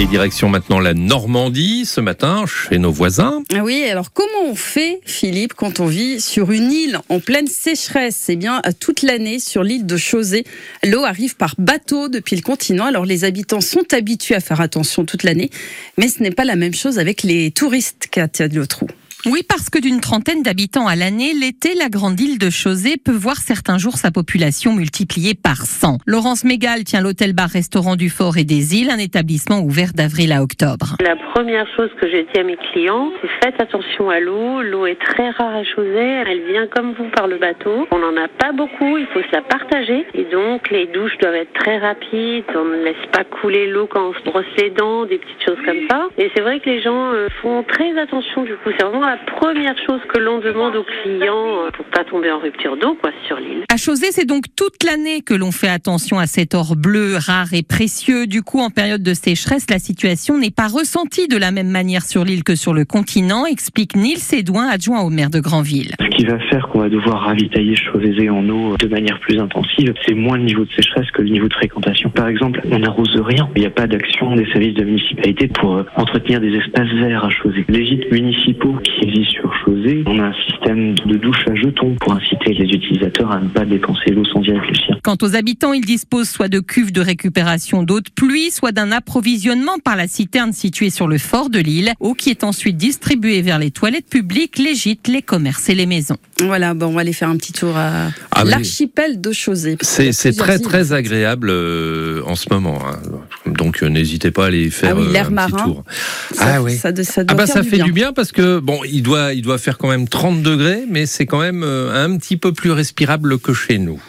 Et direction maintenant la Normandie ce matin chez nos voisins. Ah Oui, alors comment on fait, Philippe, quand on vit sur une île en pleine sécheresse? Eh bien, toute l'année sur l'île de Chausey, l'eau arrive par bateau depuis le continent. Alors les habitants sont habitués à faire attention toute l'année, mais ce n'est pas la même chose avec les touristes, Katia Diotrou. Oui, parce que d'une trentaine d'habitants à l'année, l'été, la grande île de Chausey peut voir certains jours sa population multipliée par 100. Laurence Mégal tient l'hôtel-bar-restaurant du Fort et des Îles, un établissement ouvert d'avril à octobre. La première chose que j'ai dit à mes clients, c'est faites attention à l'eau. L'eau est très rare à Chausey. Elle vient comme vous par le bateau. On n'en a pas beaucoup. Il faut se la partager. Et donc, les douches doivent être très rapides. On ne laisse pas couler l'eau quand on se brosse les dents, des petites choses comme ça. Et c'est vrai que les gens euh, font très attention du coup. C'est vraiment la première chose que l'on demande aux clients euh, pour pas tomber en rupture d'eau, quoi, sur l'île. À Chausey, c'est donc toute l'année que l'on fait attention à cet or bleu rare et précieux. Du coup, en période de sécheresse, la situation n'est pas ressentie de la même manière sur l'île que sur le continent, explique Nils Sédouin, adjoint au maire de Granville. Ce qui va faire qu'on va devoir ravitailler Chausey en eau de manière plus intensive, c'est moins le niveau de sécheresse que le niveau de fréquentation. Par exemple, on n'arrose rien. Il n'y a pas d'action des services de municipalité pour euh, entretenir des espaces verts à Chausey. Les gîtes municipaux qui existent sur Chausey, on a un système de douche à jetons pour inciter les utilisateurs à ne pas dépenser l'eau sans y réfléchir. Quant aux habitants, ils disposent soit de cuves de récupération d'eau de pluie, soit d'un approvisionnement par la citerne située sur le fort de l'île, eau qui est ensuite distribuée vers les toilettes publiques, les gîtes, les commerces et les maisons. Voilà, bon, on va aller faire un petit tour à Ah l'archipel de Chausey. C'est très îles. très agréable euh, en ce moment. hein. Donc euh, n'hésitez pas à aller faire Ah oui, euh, l'air un petit marin. tour. Ça, Ah oui. ça, ça Ah bah ça du fait bien. du bien parce que bon, il doit il doit faire quand même 30 degrés, mais c'est quand même euh, un petit peu plus respirable que chez nous.